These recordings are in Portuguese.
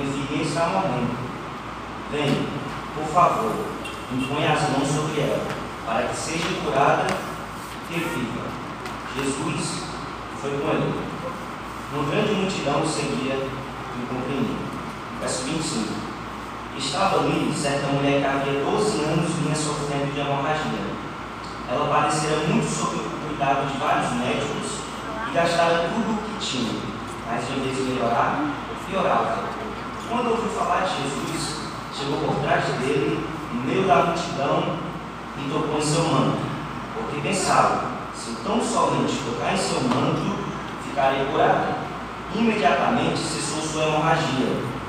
Filha está morrendo. Venha, por favor, impõe as mãos sobre ela, para que seja curada e viva. Jesus foi com ele. Uma grande multidão seguia e o comprimia. Verso 25. Estava ali certa mulher que havia 12 anos vinha sofrendo de hemorragia. Ela padecera muito sob o cuidado de vários médicos e gastara tudo o que tinha, mas em vez de melhorar, piorava. Quando ouviu falar de Jesus, chegou por trás dele, no meio da multidão, e tocou em seu manto, porque pensava, se tão somente tocar em seu manto, ficaria curada. Imediatamente cessou sua hemorragia,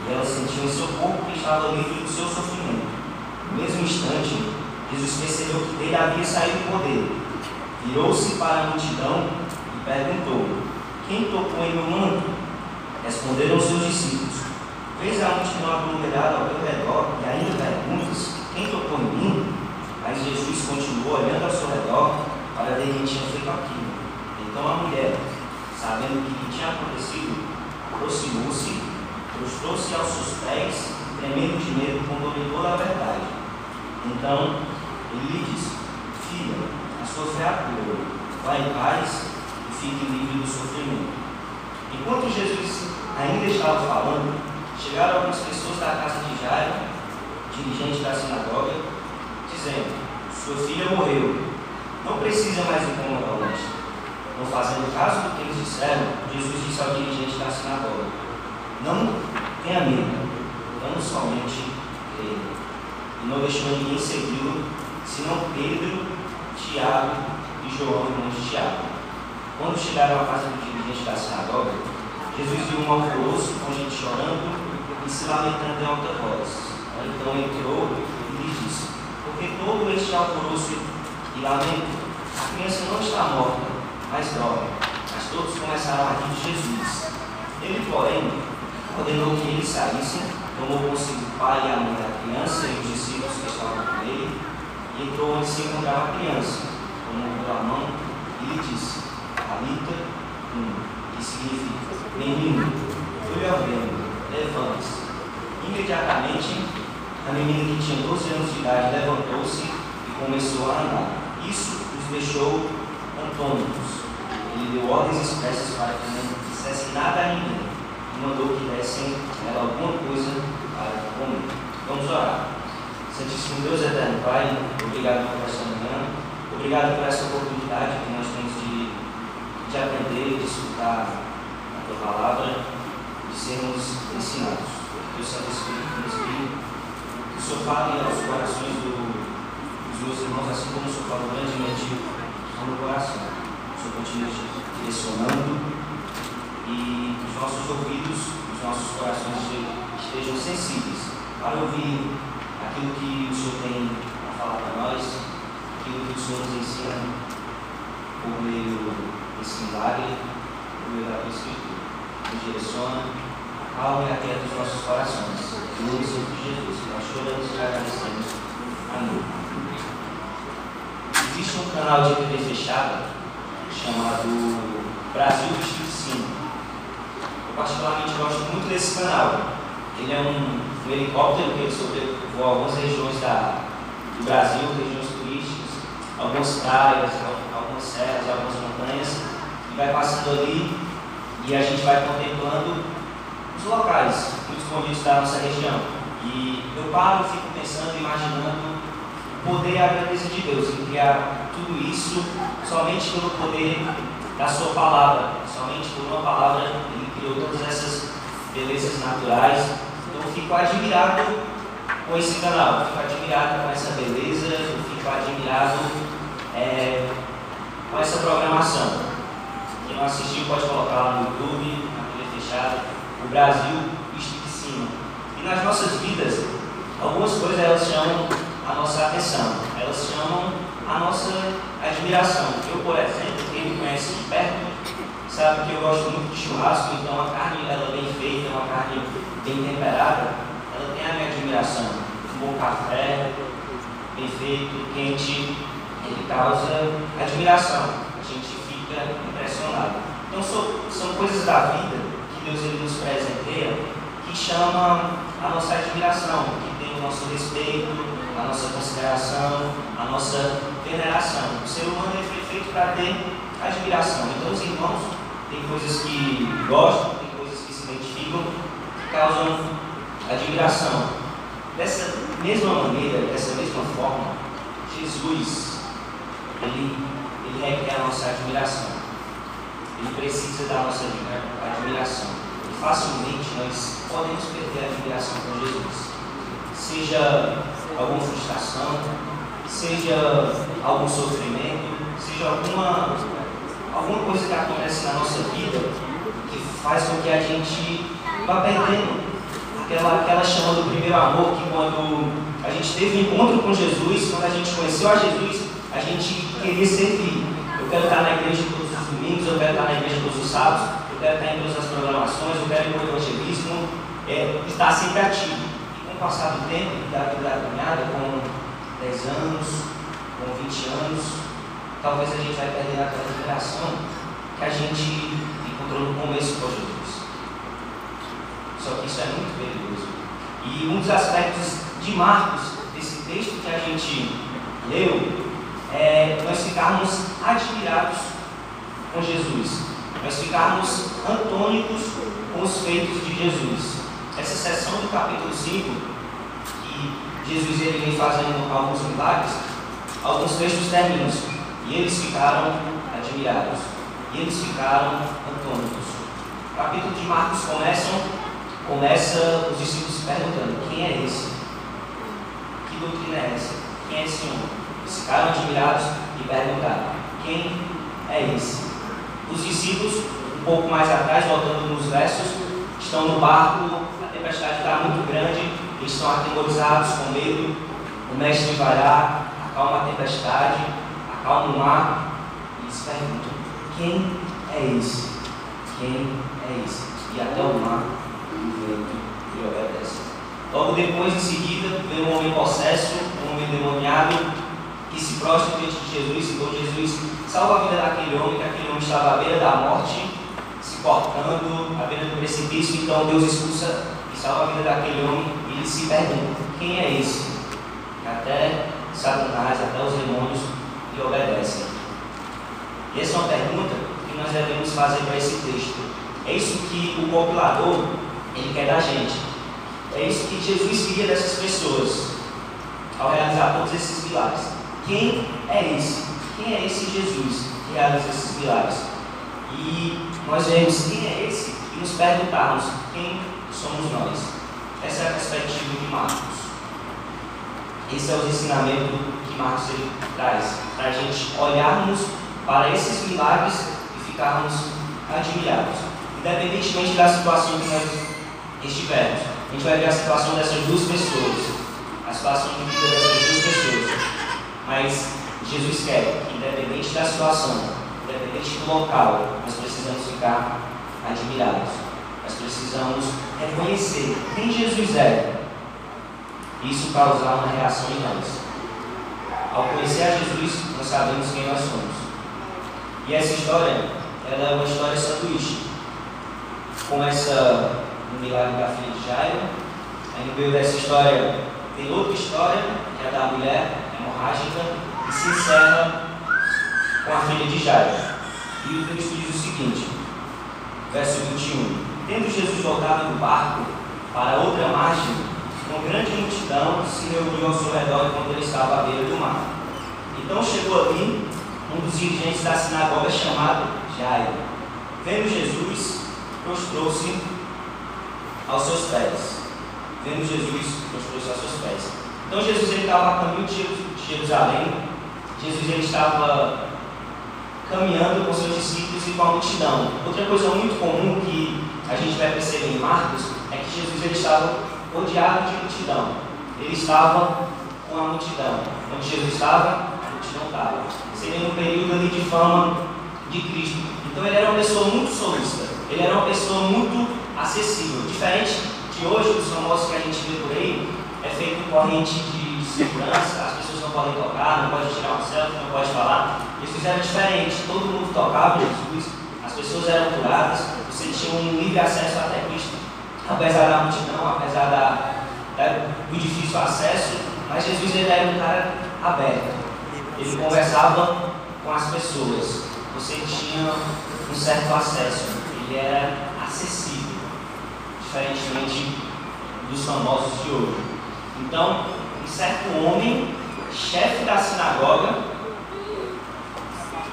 e ela sentiu em seu corpo que estava livre do seu sofrimento. No mesmo instante, Jesus percebeu que dele havia saído o poder. Virou-se para a multidão e perguntou: Quem tocou em meu manto? Responderam seus discípulos: Vês a multidão aglomerada ao teu redor e ainda perguntas: Quem tocou em mim? Mas Jesus continuou olhando ao seu redor para ver quem tinha feito aquilo. Então a mulher, sabendo o que tinha acontecido, aproximou-se, prostrou-se aos seus pés, tremendo de medo, toda a verdade. Então ele lhe disse: Filha, a sua fé a curou. Vá em paz e fique livre do sofrimento. Enquanto Jesus ainda estava falando, chegaram algumas pessoas da casa de Jairo, dirigente da sinagoga, dizendo: Sua filha morreu. Não precisa mais incomodar o mestre. Não fazendo caso do que eles disseram, Jesus disse ao dirigente da sinagoga: Não tenha medo, não somente crer. E não deixou ninguém segui-lo, senão Pedro, Tiago e João, irmãos de Tiago. Quando chegaram à casa do dirigente da sinagoga, Jesus viu um alvoroço com gente chorando e se lamentando em alta voz. Então entrou e lhe disse: Por que todo este alvoroço e lamento? A criança não está morta, mas dorme. Mas todos começaram a rir de Jesus. Ele, porém, ordenou que eles saíssem, tomou consigo o pai e a mãe da criança e os discípulos que estavam com ele, e entrou onde se encontrava a criança, tomou pela mão e lhe disse: Alita, um, que significa menino, eu lhe ordeno, levante-se. Imediatamente, a menina que tinha 12 anos de idade levantou-se e começou a andar. Isso os deixou antônicos. Ele deu ordens expressas para que não dissessem nada a ninguém e mandou que dessem ela alguma coisa para comer. Vamos orar. Santíssimo Deus eterno Pai, obrigado por essa manhã, obrigado por essa oportunidade que nós temos de, de aprender, de escutar a tua palavra, de sermos ensinados. Que o Santo Espírito nos guie, que o Senhor fale aos corações do, dos meus irmãos, assim como o Senhor falou grandemente ao meu coração. O Senhor continue direcionando e os nossos ouvidos, os nossos corações estejam sensíveis para ouvir aquilo que o Senhor tem a falar para nós, aquilo que o Senhor nos ensina por meio desse milagre, por meio da Escritura. Nos direciona calma e atenta os nossos corações. Em nome de Jesus, nós choramos e agradecemos. Amém. Existe um canal de TV fechada chamado Brasil Distrito 5. Eu particularmente gosto muito desse canal. Ele é um, um helicóptero que ele sobrevoa algumas regiões da, do Brasil, regiões turísticas, algumas praias, algumas serras, algumas montanhas, e vai passando ali e a gente vai contemplando os locais muito bonitos da nossa região. E eu paro, e fico pensando, imaginando o poder e a grandeza de Deus em criar tudo isso somente pelo poder da Sua palavra. Somente por uma palavra Ele criou todas essas belezas naturais. Então eu fico admirado com esse canal, eu fico admirado com essa beleza, eu fico admirado é, com essa programação. Quem não assistiu pode colocar lá no YouTube, na fechado. fechada o Brasil visto de cima. E nas nossas vidas, algumas coisas elas chamam a nossa atenção, elas chamam a nossa admiração. Eu, por exemplo, quem me conhece de perto, sabe que eu gosto muito de churrasco, então a carne ela bem feita, uma carne bem temperada, ela tem a minha admiração. Um bom café, bem feito, quente, ele causa admiração. A gente fica impressionado. Então são, são coisas da vida Deus nos presenteia que chamam a nossa admiração, que tem o nosso respeito, a nossa consideração, a nossa veneração. O ser humano foi feito para ter admiração. Então os irmãos têm coisas que gostam, tem coisas que se identificam, que causam admiração. Dessa mesma maneira, dessa mesma forma, Jesus, ele, ele requer a nossa admiração. Ele precisa da nossa admiração. E facilmente nós podemos perder a admiração com Jesus. Seja alguma frustração, seja algum sofrimento, seja alguma, alguma coisa que acontece na nossa vida que faz com que a gente vá perdendo aquela, aquela chama do primeiro amor que quando a gente teve um encontro com Jesus, quando a gente conheceu a Jesus, a gente queria servir. Eu quero estar na igreja todos os domingos, eu quero estar na igreja todos os sábados, eu quero estar em todas as programações, eu quero ir para o evangelismo, é, estar sempre ativo. E com o passar do tempo, da vida da caminhada, com 10 anos, com 20 anos, talvez a gente vai perder aquela admiração que a gente encontrou no começo com Jesus. Só que isso é muito perigoso. E um dos aspectos de Marcos, desse texto que a gente leu, é nós ficarmos admirados com Jesus. Nós ficarmos antônicos com os feitos de Jesus. Essa seção do capítulo 5, que Jesus ele vem fazendo alguns milagres, alguns textos terminam e eles ficaram admirados. E eles ficaram antônicos. O capítulo de Marcos começam começa os discípulos perguntando: quem é esse? Que doutrina é essa? Quem é esse homem? Eles ficaram admirados e perguntaram: quem é esse? Os discípulos, um pouco mais atrás, voltando nos versos, estão no barco, a tempestade está muito grande, eles estão atemorizados com medo. O mestre vai lá, acalma a tempestade, acalma o mar e eles perguntam: quem é esse? Quem é esse? E até o mar e obedece. Logo depois, em seguida, vem um homem possesso, um homem demoniado, que se prostra diante de Jesus, então Jesus salva a vida daquele homem, que aquele homem estava à beira da morte, se cortando, à beira do precipício, então Deus expulsa e salva a vida daquele homem, e ele se pergunta, quem é esse? Até Satanás, até os demônios lhe obedecem. E essa é uma pergunta que nós devemos fazer para esse texto. É isso que o compilador ele quer da gente. É isso que Jesus queria dessas pessoas ao realizar todos esses milagres. Quem é esse? Quem é esse Jesus que realiza esses milagres? E nós vemos quem é esse e nos perguntarmos quem somos nós. Essa é a perspectiva de Marcos. Esse é o ensinamento que Marcos ele traz, para a gente olharmos para esses milagres e ficarmos admirados, independentemente da situação que nós estivermos. A gente vai ver a situação dessas duas pessoas, a situação de vida dessas. Mas Jesus quer que, independente da situação, independente do local, nós precisamos ficar admirados. Nós precisamos reconhecer quem Jesus é. Isso causar uma reação em nós. Ao conhecer a Jesus, nós sabemos quem nós somos. E essa história, ela é uma história sanduíche. Começa no milagre da filha de Jairo. Aí no meio dessa história tem outra história, que é da mulher hemorrágica, e se encerra com a filha de Jairo. E o texto diz o seguinte, verso 21. Tendo Jesus voltado do barco para outra margem, uma grande multidão se reuniu ao seu redor enquanto ele estava à beira do mar. Então chegou ali um dos dirigentes da sinagoga chamado Jairo. Vendo Jesus, prostrou-se aos seus pés. Vendo Jesus, prostrou-se aos seus pés. Então Jesus estava a caminho de Jerusalém. Jesus ele estava caminhando com seus discípulos e com a multidão. Outra coisa muito comum que a gente vai perceber em Marcos é que Jesus ele estava rodeado de multidão. Ele estava com a multidão. Onde Jesus estava, a multidão estava. Seria no período ali de fama de Cristo. Então ele era uma pessoa muito solista. Ele era uma pessoa muito acessível. Diferente de hoje, os famosos que a gente vê por aí, é feito corrente de segurança, as pessoas não podem tocar, não podem tirar uma selfie, não podem falar. Eles fizeram diferente, todo mundo tocava Jesus, as pessoas eram curadas, você tinha um livre acesso até Cristo, apesar da multidão, apesar da, da, do difícil acesso, mas Jesus ele era um cara aberto. Ele conversava com as pessoas, você tinha um certo acesso, ele era acessível, diferentemente dos famosos de hoje. Então, um certo homem, chefe da sinagoga,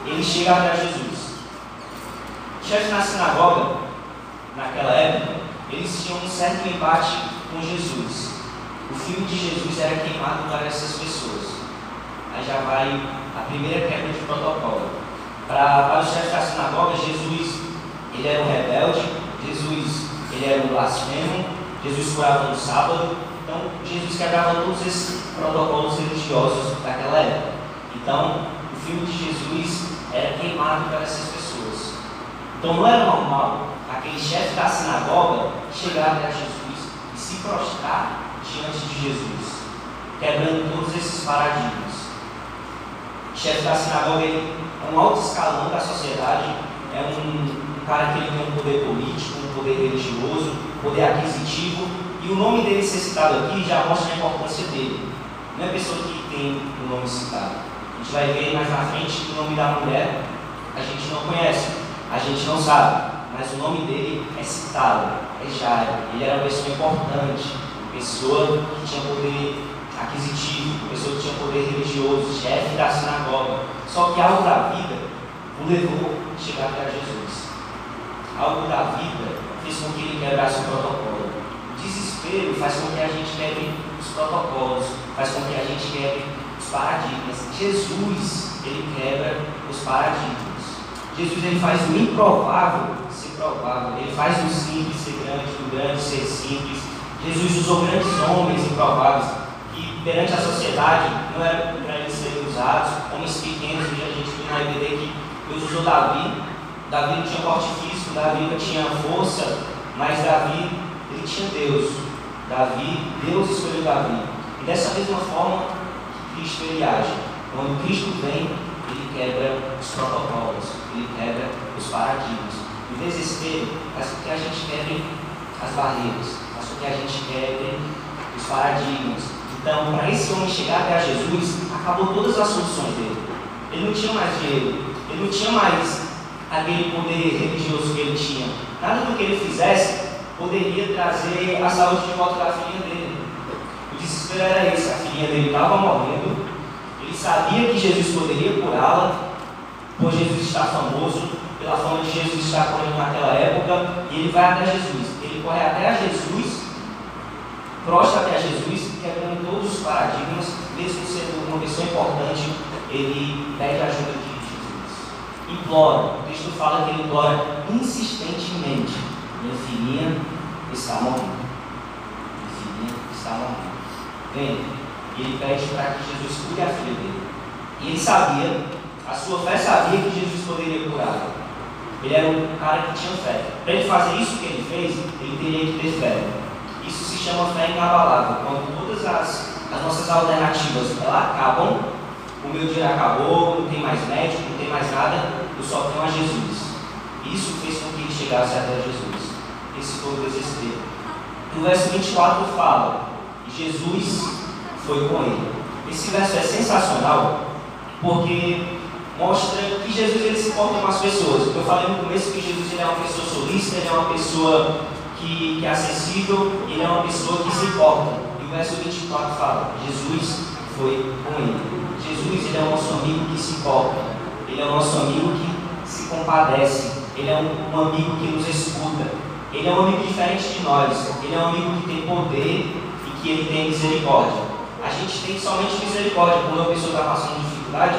ele chega até Jesus. Chefe na sinagoga, naquela época, eles tinham um certo embate com Jesus. O filho de Jesus era queimado para essas pessoas. Aí já vai a primeira quebra de protocolo. Para, para os chefes da sinagoga, Jesus ele era um rebelde, Jesus ele era um blasfemo, Jesus curava no sábado. Então, Jesus quebrava todos esses protocolos religiosos daquela época. Então, o filho de Jesus era queimado para essas pessoas. Então não era normal aquele chefe da sinagoga chegar até Jesus e se prostrar diante de Jesus, quebrando todos esses paradigmas. O chefe da sinagoga é um alto escalão da sociedade, é um, um cara que ele tem um poder político, um poder religioso, um poder aquisitivo, e o nome dele ser citado aqui já mostra a importância dele. Não é a pessoa que tem o nome citado gente vai ver mais na frente que o nome da mulher a gente não conhece, a gente não sabe, mas o nome dele é citado, é Jairo. Ele era uma pessoa importante, uma pessoa que tinha poder aquisitivo, uma pessoa que tinha poder religioso, chefe da sinagoga. Só que algo da vida o levou a chegar até Jesus. Algo da vida fez com que ele quebrasse o protocolo. Desespero faz com que a gente quebre os protocolos, faz com que a gente quebre paradigmas. Jesus, ele quebra os paradigmas. Jesus, ele faz o improvável ser provável. Ele faz o simples ser grande, o grande ser simples. Jesus usou grandes homens improváveis que perante a sociedade não eram para eles serem usados. Homens pequenos, e a gente viu na EBD que Deus usou Davi. Davi não tinha porte físico, Davi não tinha força, mas Davi, ele tinha Deus. Davi, Deus escolheu Davi. E dessa mesma forma, Cristo ele age. Quando Cristo vem, ele quebra os protocolos, ele quebra os paradigmas. O desespero faz com que a gente quebre as barreiras, faz com que a gente quebre os paradigmas. Então, para esse homem chegar até Jesus, acabou todas as soluções dele. Ele não tinha mais dinheiro, ele não tinha mais aquele poder religioso que ele tinha. Nada do que ele fizesse poderia trazer a saúde de volta da filha dele desespero era esse: a filhinha dele estava morrendo, ele sabia que Jesus poderia curá-la, por Jesus estar famoso, pela fama de Jesus estar correndo naquela época, e ele vai até Jesus. Ele corre até Jesus, prostra até Jesus, quebrando todos os paradigmas, mesmo sendo uma pessoa importante, ele pede ajuda de Jesus. Implora, o texto fala que ele implora insistentemente: minha filhinha está morrendo. Minha filhinha está morrendo vem. Ele pede para que Jesus cure a filha dele. E ele sabia, a sua fé sabia que Jesus poderia curá-la. Ele era um cara que tinha fé. Para ele fazer isso que ele fez, ele teria que ter fé. Isso se chama fé inabalável. Quando todas as, as nossas alternativas elas acabam, o meu dia acabou, não tem mais médico, não tem mais nada, eu só tenho a Jesus. Isso fez com que ele chegasse até Jesus. Esse foi o desespero. No verso 24 fala: Jesus foi com ele. Esse verso é sensacional porque mostra que Jesus ele se importa com as pessoas. Eu falei no começo que Jesus ele é uma pessoa solista, ele é uma pessoa que, que é acessível, ele é uma pessoa que se importa. E o verso 24 fala: Jesus foi com ele. Jesus ele é o nosso amigo que se importa, ele é o nosso amigo que se compadece, ele é um, um amigo que nos escuta, ele é um amigo diferente de nós, ele é um amigo que tem poder que ele tem misericórdia. A gente tem somente misericórdia. Quando uma pessoa está passando dificuldade,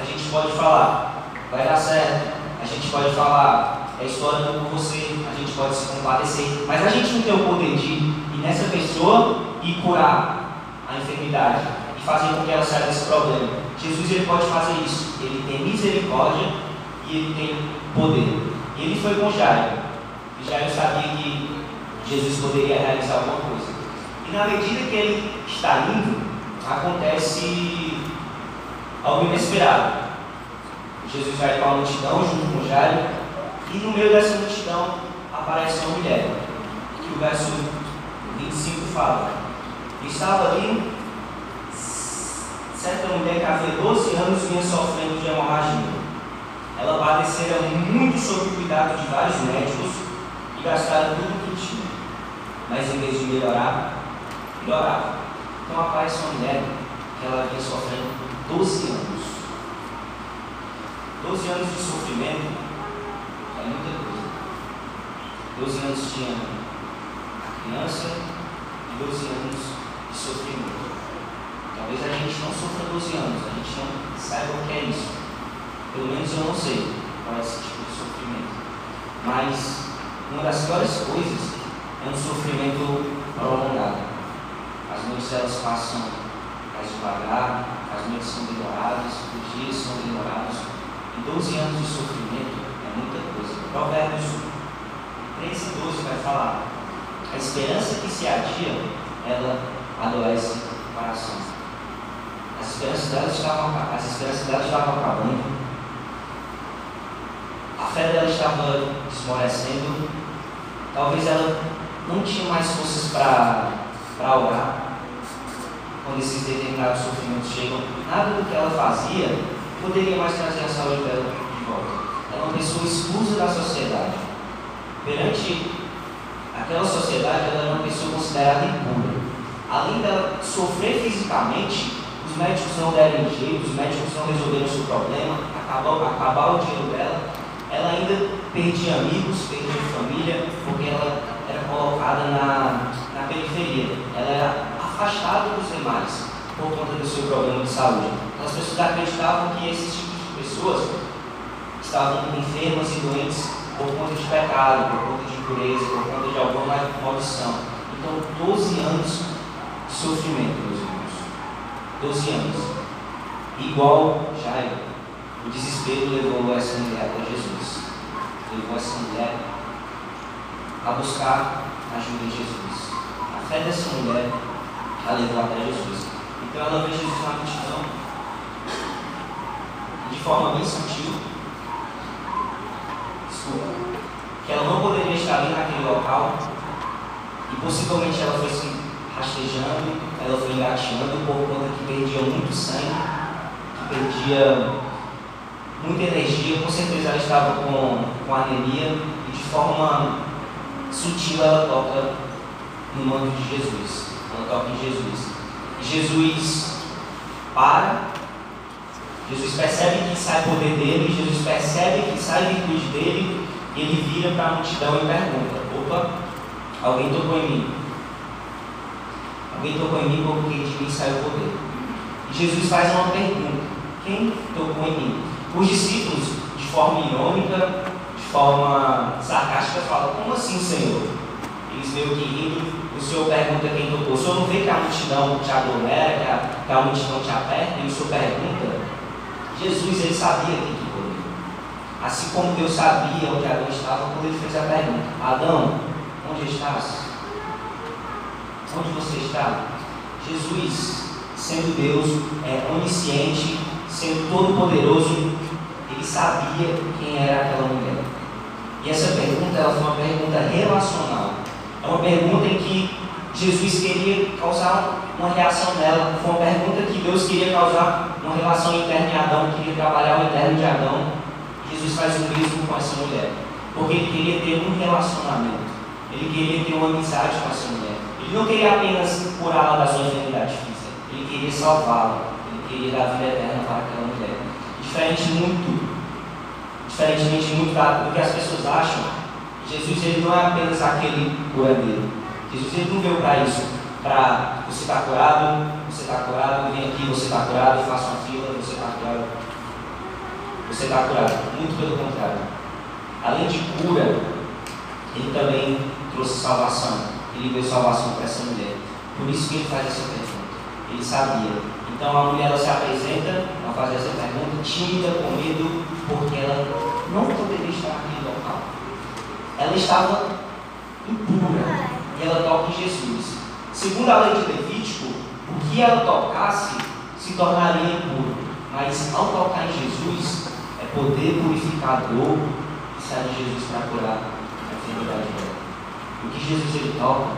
a gente pode falar: vai dar certo. A gente pode falar, é história por você, a gente pode se compadecer, mas a gente não tem o poder de ir nessa pessoa e curar a enfermidade e fazer com que ela saia desse problema. Jesus ele pode fazer isso, ele tem misericórdia e ele tem poder. E ele foi com Jairo, e Jairo sabia que Jesus poderia realizar alguma coisa. E na medida que ele está indo, acontece algo inesperado. Jesus vai para a multidão junto com Jairo, e no meio dessa multidão aparece uma mulher, que o verso 25 fala. Estava ali certa mulher que havia 12 anos vinha sofrendo de hemorragia. Ela padecera muito sob o cuidado de vários médicos e gastaram tudo que tinha. Mas em vez de melhorar, piorava. Então aparece uma mulher que ela vinha sofrendo por 12 anos. 12 anos de sofrimento é muita coisa. 12 anos tinha a criança e 12 anos de sofrimento. Talvez a gente não sofra 12 anos, a gente não saiba o que é isso. Pelo menos eu não sei qual é esse tipo de sofrimento. Mas uma das piores coisas é um sofrimento prolongado. As noites elas passam mais devagar, as noites são demoradas, os dias são demorados. E 12 anos de sofrimento é muita coisa. Provérbios 13 e 12 vai falar: A esperança que se adia, ela adoece o coração. As esperanças dela estavam, as esperanças dela estavam acabando. A fé dela estava esmorecendo. Talvez ela não tinha mais forças para orar. Quando esses determinados sofrimentos chegam, nada do que ela fazia poderia mais trazer a saúde dela de volta. Ela é uma pessoa expulsa da sociedade. Perante aquela sociedade, ela era uma pessoa considerada impura. Além dela sofrer fisicamente, os médicos não deram jeito, os médicos não resolveram o seu problema, acabar, acabar o dinheiro dela. Ela ainda perdia amigos, perdia família, porque ela era colocada na, na periferia. Ela era afastada dos demais por conta do seu problema de saúde. As pessoas acreditavam que esses tipos de pessoas estavam enfermas e doentes por conta de pecado, por conta de impureza, por conta de alguma maldição. Então, 12 anos de sofrimento, meus irmãos. 12 anos. Igual Jairo, o desespero levou essa mulher até Jesus. Levou essa mulher a buscar a ajuda de Jesus. A fé dessa mulher a levou até Jesus. Então ela vê Jesus na multidão de forma bem sutil, desculpa, que ela não poderia estar ali naquele local e possivelmente ela foi se rastejando, ela foi engateando por conta que perdia muito sangue, que perdia muita energia, com certeza ela estava com, com anemia e de forma sutil ela toca no manto de Jesus, ela toca em Jesus. E Jesus para Jesus percebe que sai poder dele, Jesus percebe que sai virtude dele, e ele vira para a multidão e pergunta: Opa, alguém tocou em mim? Alguém tocou em mim porque de mim saiu poder. E Jesus faz uma pergunta: Quem tocou em mim? Os discípulos, de forma irônica, de forma sarcástica, falam: Como assim, Senhor? Eles meio que rindo, o Senhor pergunta quem tocou. O Senhor não vê que a multidão te aglomera, que a, que a multidão te aperta, e o Senhor pergunta Jesus ele sabia quem que poderia. Assim como Deus sabia onde Adão estava quando ele fez a pergunta: Adão, onde estás? Onde você está? Jesus, sendo Deus, é, onisciente, sendo todo-poderoso, ele sabia quem era aquela mulher. E essa pergunta ela foi uma pergunta relacional. É uma pergunta em que Jesus queria causar uma reação nela. Foi uma pergunta que Deus queria causar uma relação interna em Adão, queria trabalhar o interno de Adão. Jesus faz o mesmo com essa mulher. Porque ele queria ter um relacionamento. Ele queria ter uma amizade com essa mulher. Ele não queria apenas curá-la da sua enfermidade física. Ele queria salvá-la. Ele queria dar vida eterna para aquela mulher. Diferente muito, diferentemente muito do que as pessoas acham, Jesus ele não é apenas aquele curandeiro. Jesus ele não veio para isso, para você estar tá curado, você está curado, vem aqui, você está curado, faça uma fila, você está curado. você está curado. Muito pelo contrário. Além de cura, ele também trouxe salvação. Ele deu salvação para essa mulher. Por isso que ele faz essa pergunta. Ele sabia. Então a mulher ela se apresenta a fazer essa pergunta, tímida, com medo, porque ela não poderia estar naquele local. Ela estava impura e ela toca em Jesus. Segundo a lei de Levítico, o que ela tocasse se tornaria impuro. Mas ao tocar em Jesus, é poder purificador que sai de Jesus para curar a enfermidade dela. O que Jesus ele toca,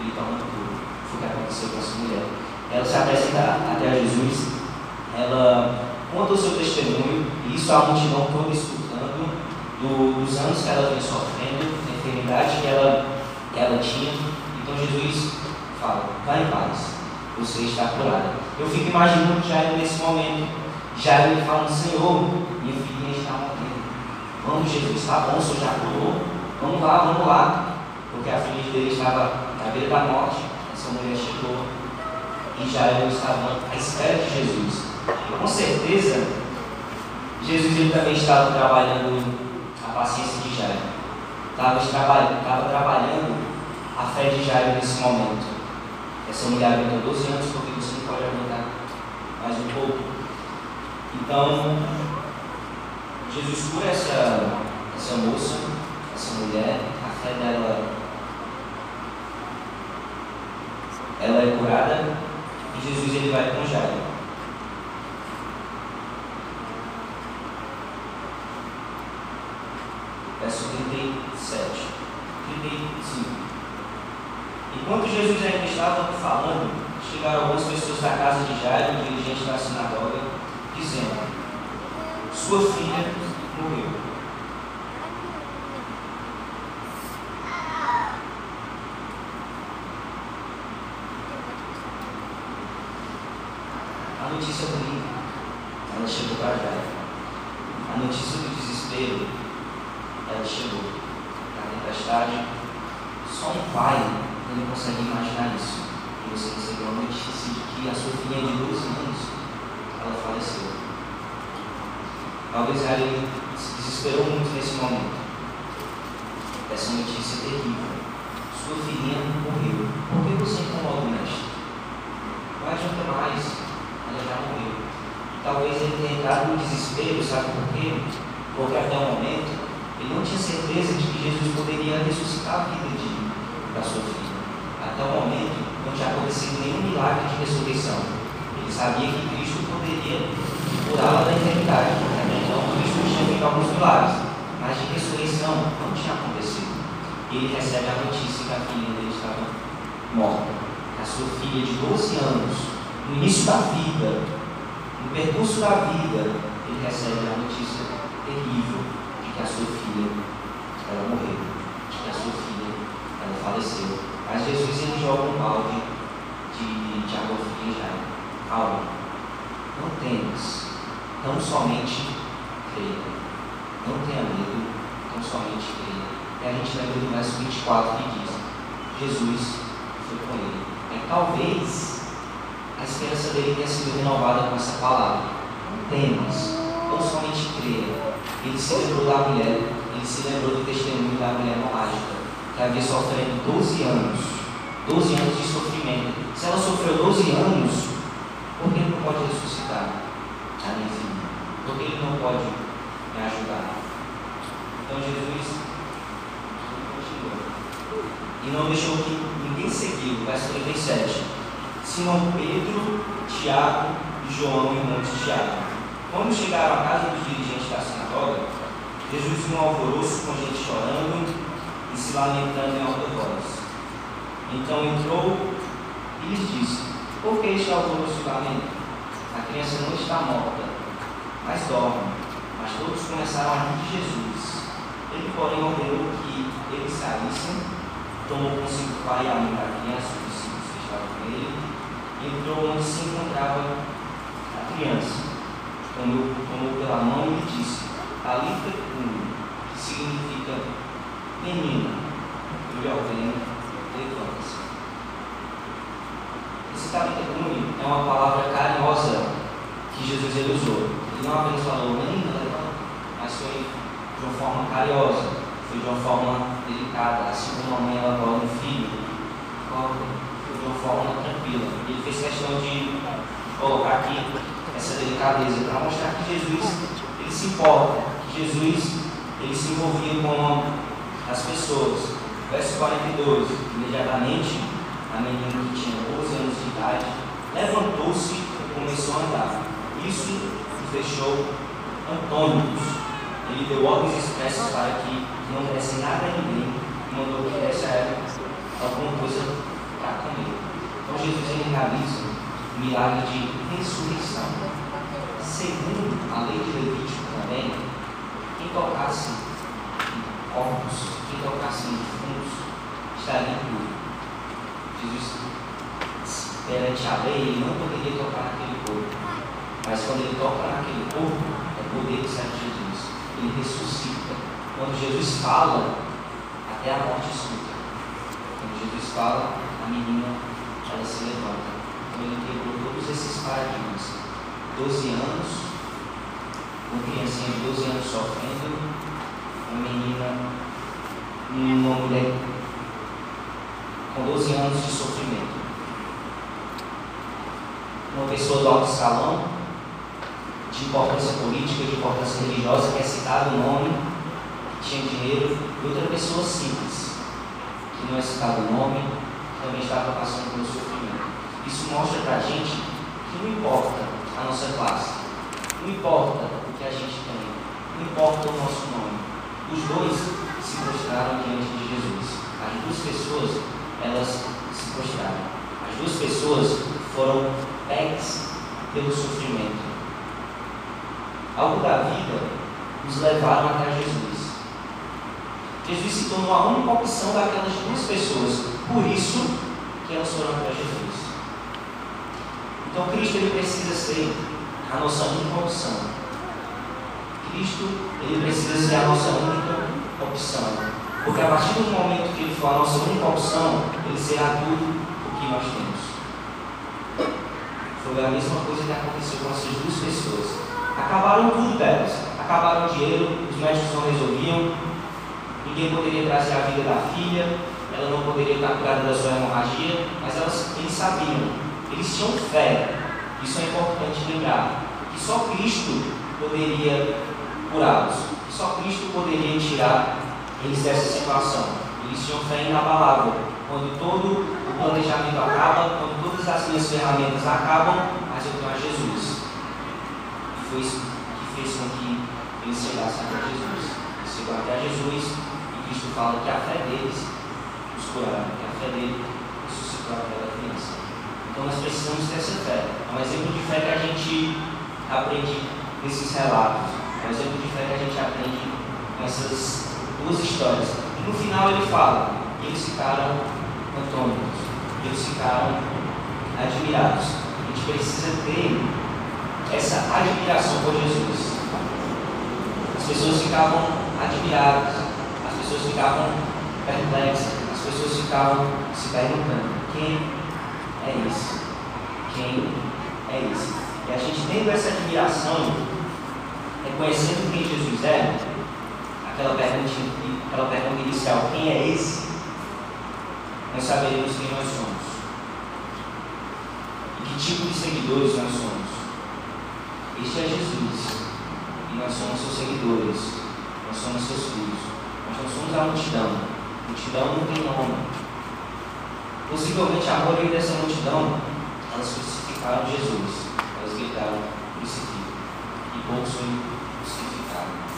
ele torna puro. Foi o que aconteceu com essa mulher. Ela se apresenta até Jesus, ela conta o seu testemunho, e isso a multidão toda escutando do, dos anos que ela vem sofrendo, da enfermidade que ela, que ela tinha. Então Jesus fala, vai em paz, você está curada. Eu fico imaginando Jairo nesse momento, Jairo falando, Senhor, minha filhinha está morrendo. Vamos Jesus, está bom, o já curou, vamos lá, vamos lá. Porque a filha dele estava na beira da morte, essa mulher chegou e Jairo estava à espera de Jesus. Com certeza, Jesus ele também estava trabalhando paciência de Jairo. Estava, estava trabalhando a fé de Jairo nesse momento. Essa mulher aguentou 12 anos porque você não pode aguentar mais um pouco. Então, Jesus cura essa, essa moça, essa mulher, a fé dela ela é curada e Jesus ele vai com Jairo. Verso 37, 35. Enquanto Jesus ainda estava falando, chegaram algumas pessoas da casa de Jairo, dirigente da sinagoga, dizendo: Sua filha morreu. A notícia ruim, ela chegou para Jairo. A notícia do desespero, ela chegou. Na tempestade, só um pai não consegue imaginar isso. E você recebeu a notícia de que a sua filha de 12 anos, ela faleceu. Talvez ele se desesperou muito nesse momento. Essa notícia é terrível. Sua filhinha morreu. Por que você incomoda o mestre? Não adianta mais. Ela já morreu. Talvez ele tenha entrado no desespero, sabe por quê? Porque até o momento ele não tinha certeza de que Jesus poderia ressuscitar a vida de, da sua filha até o momento não tinha acontecido nenhum milagre de ressurreição. Ele sabia que Cristo poderia curá-la da enfermidade. Então Cristo tinha feito alguns milagres, mas de ressurreição não tinha acontecido. E ele recebe a notícia que a filha dele estava morta. A sua filha de 12 anos, no início da vida, no percurso da vida, ele recebe a notícia terrível de que a sua filha ela morreu, de que a sua filha ela faleceu. Mas Jesus ele joga um balde de, de água fria já. Calma. Não temas. Não somente creia. Não tenha medo. Não somente creia. E a gente lembra do verso 24 que diz: Jesus foi com ele. E talvez a esperança dele tenha sido renovada com essa palavra. Não temas. Não somente creia. Ele se lembrou da mulher. Ele se lembrou do testemunho da mulher mágica que havia sofrendo 12 anos, 12 anos de sofrimento. Se ela sofreu 12 anos, por que não pode ressuscitar a minha filha? Por que ele não pode me ajudar? Então Jesus continuou. E não deixou que ninguém seguiu. Verso 37. Simão Pedro, Tiago e João, irmão de Tiago. Quando chegaram à casa dos dirigentes da sinagoga, Jesus viu um alvoroço com gente chorando e se lamentando em alta voz. Então entrou e lhes disse: Por que este alvoroço lamento? A criança não está morta, mas dorme. Mas todos começaram a rir de Jesus. Ele, porém, ordenou que eles saíssem, tomou consigo o pai e a mãe da criança, os discípulos que estavam com ele, entrou onde se encontrava a criança. Tomou, tomou pela mão e disse: Talita que significa menina, lhe ordeno, levanta-se. Esse capitecune é uma palavra carinhosa que Jesus ele usou. Ele não apenas falou, menina, levanta, mas foi de uma forma carinhosa, foi de uma forma delicada, assim como a mãe ela coloca um filho, foi de uma forma tranquila. Ele fez questão de colocar aqui essa delicadeza para mostrar que Jesus ele se importa, que Jesus ele se envolvia com as pessoas. Verso 42, imediatamente a menina que tinha 12 anos de idade levantou-se e começou a andar. Isso deixou antônicos. Ele deu ordens expressas para que não desse nada a ninguém e mandou que desse a ela alguma coisa para comer. Então Jesus ele realiza o milagre de ressurreição. Segundo a lei de Levítico também, quem tocasse corpos, quem tocasse em defuntos, estaria impuro. Jesus, perante a lei, ele não poderia tocar naquele corpo. Mas quando ele toca naquele corpo, é poder de Senhor Jesus. Ele ressuscita. Quando Jesus fala, até a morte escuta. Quando Jesus fala, a menina, ela se levanta. Então ele quebrou todos esses paradigmas. Doze anos, uma criancinha de 12 anos sofrendo, uma menina, uma mulher com 12 anos de sofrimento. Uma pessoa do alto escalão, de importância política, de importância religiosa, que é citado o nome, que tinha dinheiro, e outra pessoa simples, que não é citado o nome, que também estava passando pelo sofrimento. Isso mostra para a gente que não importa a nossa classe, não importa o que a gente tem, não importa o nosso nome. Os dois se prostraram diante de Jesus. As duas pessoas, elas se prostraram. As duas pessoas foram pegas pelo sofrimento algo da vida, nos levaram até Jesus. Jesus se tornou a única opção daquelas duas pessoas. Por isso que elas foram até Jesus. Então Cristo ele precisa ser a nossa única opção. Cristo ele precisa ser a nossa única opção. Porque a partir do momento que ele for a nossa única opção, ele será tudo o que nós temos. Foi a mesma coisa que aconteceu com essas duas pessoas. Acabaram tudo delas. Acabaram o dinheiro, os médicos não resolviam, ninguém poderia trazer a vida da filha, ela não poderia estar curada da sua hemorragia, mas elas, eles sabiam, eles tinham fé. Isso é importante lembrar. Que só Cristo poderia curá-los. Só Cristo poderia tirar eles dessa situação. Eles tinham fé inabalável. Quando todo o planejamento acaba, quando todas as minhas ferramentas acabam, mas eu tenho a Jesus foi isso que fez com que eles chegassem até Jesus. Eles chegaram até Jesus e Cristo fala que a fé deles os curará, que a fé dele ressuscitou aquela criança. Então nós precisamos ter essa fé. É um exemplo de fé que a gente aprende nesses relatos. É um exemplo de fé que a gente aprende nessas duas histórias. E no final ele fala, eles ficaram antônicos, eles ficaram admirados. A gente precisa ter essa admiração por Jesus. As pessoas ficavam admiradas, as pessoas ficavam perplexas, as pessoas ficavam se perguntando: quem é esse? Quem é esse? E a gente tendo essa admiração, reconhecendo quem Jesus é, aquela pergunta, aquela pergunta inicial: quem é esse? Nós saberemos quem nós somos. E que tipo de seguidores nós somos. Este é Jesus. E nós somos seus seguidores. Nós somos seus filhos. Nós não somos a multidão. A multidão não tem nome. Possivelmente a maioria dessa multidão, elas crucificaram Jesus. Elas gritaram, crucifica. E poucos foram crucificados.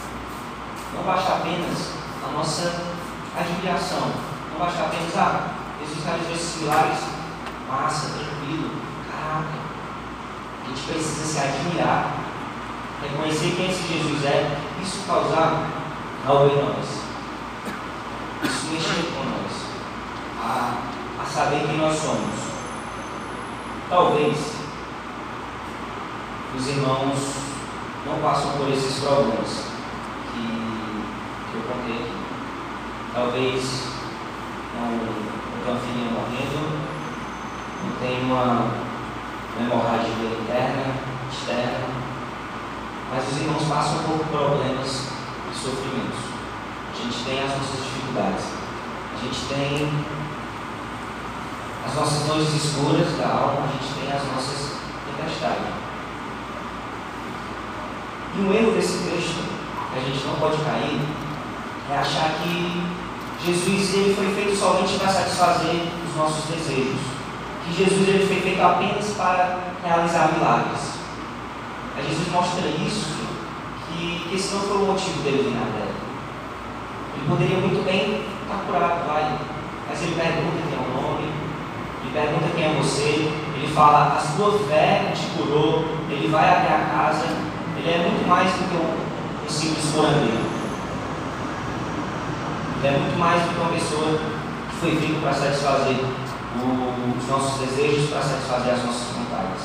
Não basta apenas a nossa admiração. Não basta apenas, ah, Jesus realizou esses milagres. Massa, tranquilo. Caraca, a gente precisa se admirar, reconhecer quem esse Jesus é, isso causar algo em nós. Isso mexer com nós, a, a saber quem nós somos. Talvez os irmãos não passam por esses problemas que, que eu contei aqui. Talvez não, não tenha uma filhinha morrendo, não tenha uma uma hemorragia interna, externa, os irmãos passam por problemas e sofrimentos. A gente tem as nossas dificuldades. A gente tem as nossas noites escuras da alma, a gente tem as nossas tempestades. E um erro desse texto, que a gente não pode cair, é achar que Jesus ele foi feito somente para satisfazer os nossos desejos. Que Jesus ele foi feito apenas para realizar milagres. Mas Jesus mostra isso, que, que esse não foi o motivo dele vir na terra. Ele poderia muito bem estar curado, vai. Mas ele pergunta quem é o nome, ele pergunta quem é você, ele fala, a sua fé te curou, ele vai até a casa, ele é muito mais do que um, um simples curandeiro. Ele é muito mais do que uma pessoa que foi feita para satisfazer os nossos desejos, para satisfazer as nossas vontades.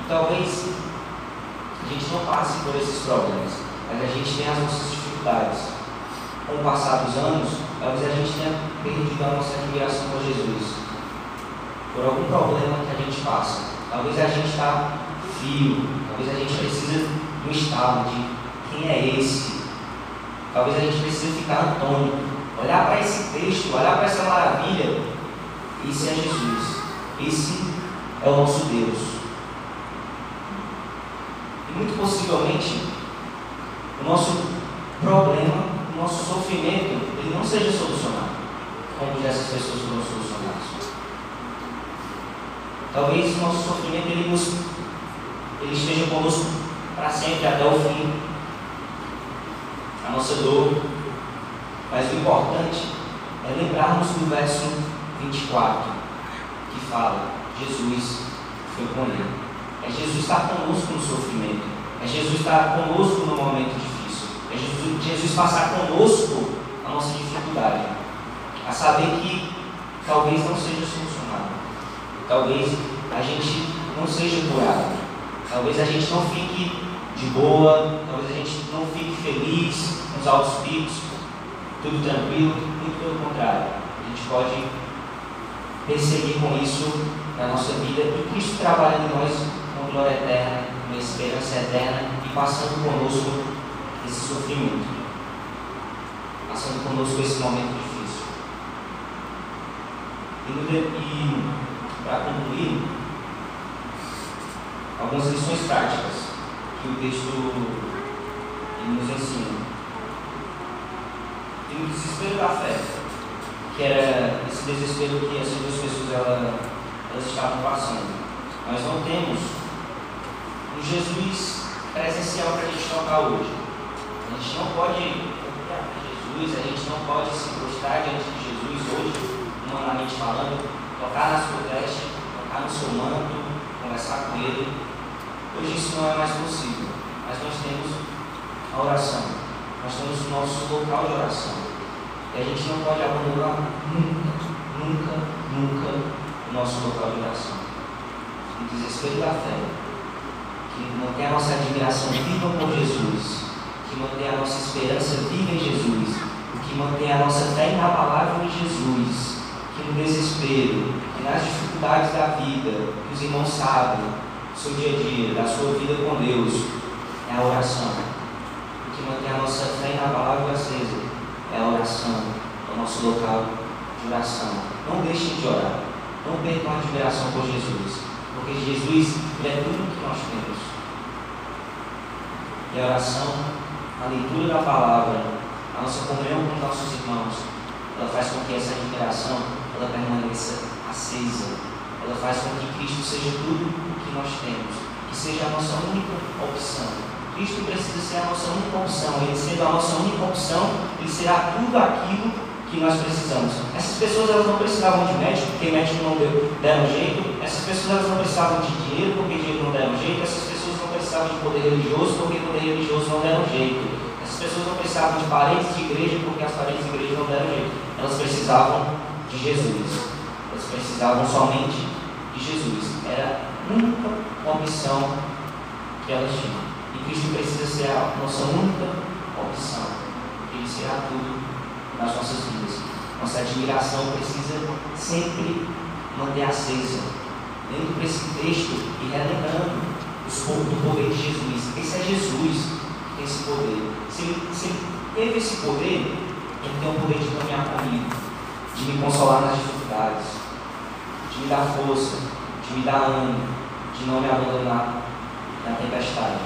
E talvez a gente não passe por esses problemas, mas a gente tem as nossas dificuldades. Com o passar dos anos, talvez a gente tenha perdido a nossa admiração por Jesus. Por algum problema que a gente passa. Talvez a gente está frio, talvez a gente precisa de um estado de quem é esse. Talvez a gente precise ficar atônito, olhar para esse texto, olhar para essa maravilha. Esse é Jesus. Esse é o nosso Deus. E muito possivelmente, o nosso problema, o nosso sofrimento, ele não seja solucionado, como essas pessoas foram solucionadas. Talvez o nosso sofrimento ele, nos, ele esteja conosco para sempre, até o fim. A nossa dor. Mas o importante é lembrarmos do verso 24, que fala: Jesus foi com ele. É Jesus estar conosco no sofrimento. É Jesus estar conosco no momento difícil. É Jesus, Jesus passar conosco a nossa dificuldade. A saber que talvez não seja solucionado. Talvez a gente não seja curado. Talvez a gente não fique de boa. Talvez a gente não fique feliz nos altos picos. Tudo tranquilo. Muito pelo contrário. A gente pode perseguir com isso na nossa vida e Cristo trabalhando em nós com glória eterna, uma esperança eterna e passando conosco esse sofrimento, passando conosco esse momento difícil. E, e para concluir, algumas lições práticas que o texto nos ensina. E o desespero da fé, que era esse desespero que essas duas pessoas elas, elas estavam passando. Nós não temos um Jesus presencial para a gente tocar hoje. A gente não pode para Jesus, a gente não pode se prostrar diante de Jesus hoje, humanamente falando, tocar na sua veste, tocar no seu manto, conversar com ele. Hoje isso não é mais possível, mas nós temos a oração, nós temos o nosso local de oração. E a gente não pode abandonar nunca, nunca, nunca o nosso local de oração. O desespero da fé, que mantém a nossa admiração viva por Jesus, que mantém a nossa esperança viva em Jesus, o que mantém a nossa fé inabalável em Jesus, que no desespero, que nas dificuldades da vida, que os irmãos sabem, do seu dia a dia, da sua vida com Deus, é a oração. O que mantém a nossa fé inabalável e acesa é a oração, nosso local de oração. Não deixem de orar. Não percam a admiração por Jesus. Porque Jesus é tudo que nós temos. E a oração, a leitura da palavra, a nossa comunhão com os nossos irmãos, ela faz com que essa admiração ela permaneça acesa. Ela faz com que Cristo seja tudo o que nós temos, que seja a nossa única opção. Cristo precisa ser a nossa única opção. Ele sendo a nossa única opção, ele será tudo aquilo que nós precisamos. Essas pessoas elas não precisavam de médico, porque médico não deu, deram jeito. Essas pessoas elas não precisavam de dinheiro, porque dinheiro não deram jeito. Essas pessoas não precisavam de poder religioso, porque poder religioso não deram jeito. Essas pessoas não precisavam de parentes de igreja, porque as parentes de igreja não deram jeito. Elas precisavam de Jesus. Elas precisavam somente de Jesus. Era a única opção que elas tinham. E Cristo precisa ser a nossa única opção. Ele será tudo nas nossas vidas. Nossa admiração precisa sempre manter acesa. Lendo para esse texto e relembrando do poder de Jesus. Esse é Jesus. tenho esse poder, Ele tem o poder de caminhar comigo, de me consolar nas dificuldades, de me dar força, de me dar ânimo, de não me abandonar na tempestade.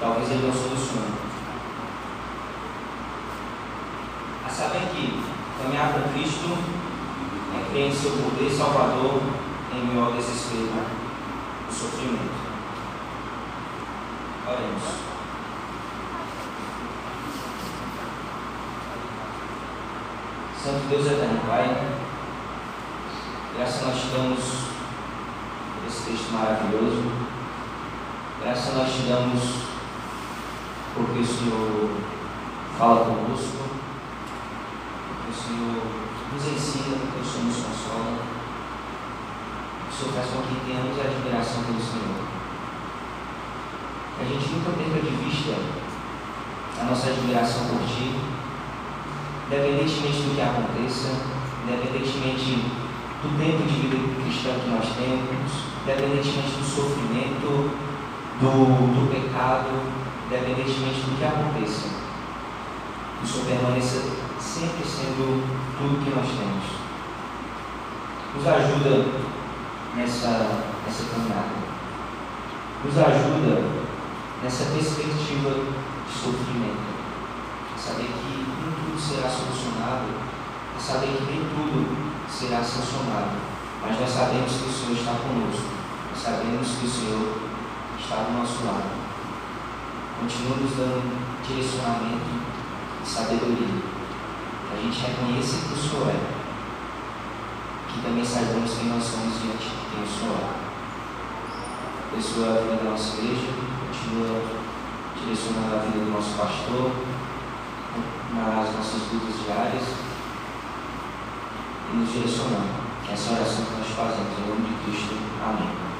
Talvez Ele não solucione. A saber que caminhar com Cristo é crer em seu poder salvador em meio ao desespero, o sofrimento. Oremos. Santo Deus eterno Pai, graças nós te damos por esse texto maravilhoso. Graças nós te damos porque o Senhor fala conosco, o Senhor nos ensina, porque o Senhor nos consola. O Senhor faz com que tenhamos admiração pelo Senhor a gente nunca perca de vista a nossa admiração por Ti, independentemente do que aconteça, independentemente do tempo de vida cristã que nós temos, independentemente do sofrimento, do, do pecado, independentemente do que aconteça, o Senhor permaneça sempre sendo tudo que nós temos. Nos ajuda nessa, nessa caminhada. Nos ajuda nessa perspectiva de sofrimento. Saber que nem tudo será solucionado, saber que nem tudo será sancionado, mas nós sabemos que o Senhor está conosco, nós sabemos que o Senhor está do nosso lado. Continua nos dando direcionamento e sabedoria. A gente reconheça que o Senhor é, que também saibamos quem nós somos diante de quem o Senhor é. Abençoa a vida da nossa igreja continua direcionando a vida do nosso pastor nas nossas lutas diárias e nos direcionando. Essa é oração que nós fazemos, em nome de Cristo. Amém.